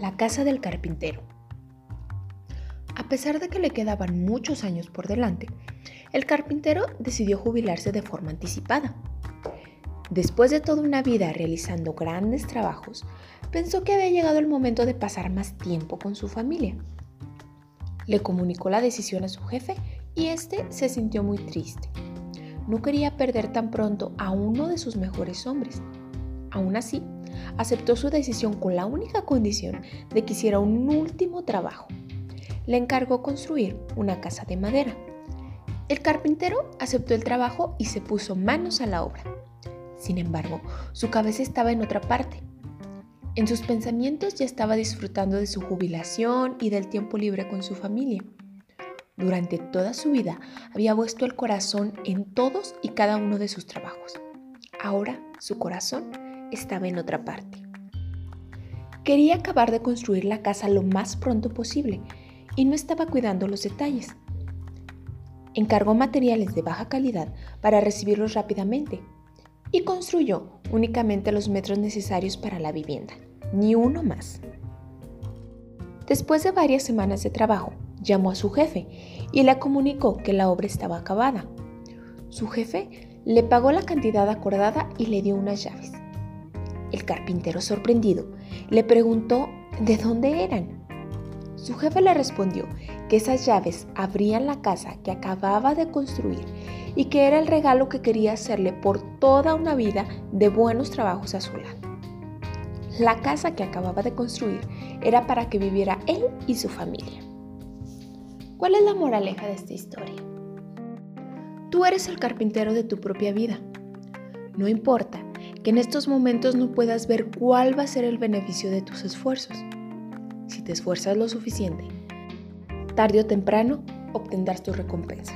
La casa del carpintero. A pesar de que le quedaban muchos años por delante, el carpintero decidió jubilarse de forma anticipada. Después de toda una vida realizando grandes trabajos, pensó que había llegado el momento de pasar más tiempo con su familia. Le comunicó la decisión a su jefe y este se sintió muy triste. No quería perder tan pronto a uno de sus mejores hombres. Aún así, aceptó su decisión con la única condición de que hiciera un último trabajo. Le encargó construir una casa de madera. El carpintero aceptó el trabajo y se puso manos a la obra. Sin embargo, su cabeza estaba en otra parte. En sus pensamientos ya estaba disfrutando de su jubilación y del tiempo libre con su familia. Durante toda su vida había puesto el corazón en todos y cada uno de sus trabajos. Ahora su corazón estaba en otra parte. Quería acabar de construir la casa lo más pronto posible y no estaba cuidando los detalles. Encargó materiales de baja calidad para recibirlos rápidamente y construyó únicamente los metros necesarios para la vivienda, ni uno más. Después de varias semanas de trabajo, llamó a su jefe y le comunicó que la obra estaba acabada. Su jefe le pagó la cantidad acordada y le dio unas llaves. Carpintero, sorprendido, le preguntó de dónde eran. Su jefe le respondió que esas llaves abrían la casa que acababa de construir y que era el regalo que quería hacerle por toda una vida de buenos trabajos a su lado. La casa que acababa de construir era para que viviera él y su familia. ¿Cuál es la moraleja de esta historia? Tú eres el carpintero de tu propia vida. No importa que en estos momentos no puedas ver cuál va a ser el beneficio de tus esfuerzos. Si te esfuerzas lo suficiente, tarde o temprano obtendrás tu recompensa.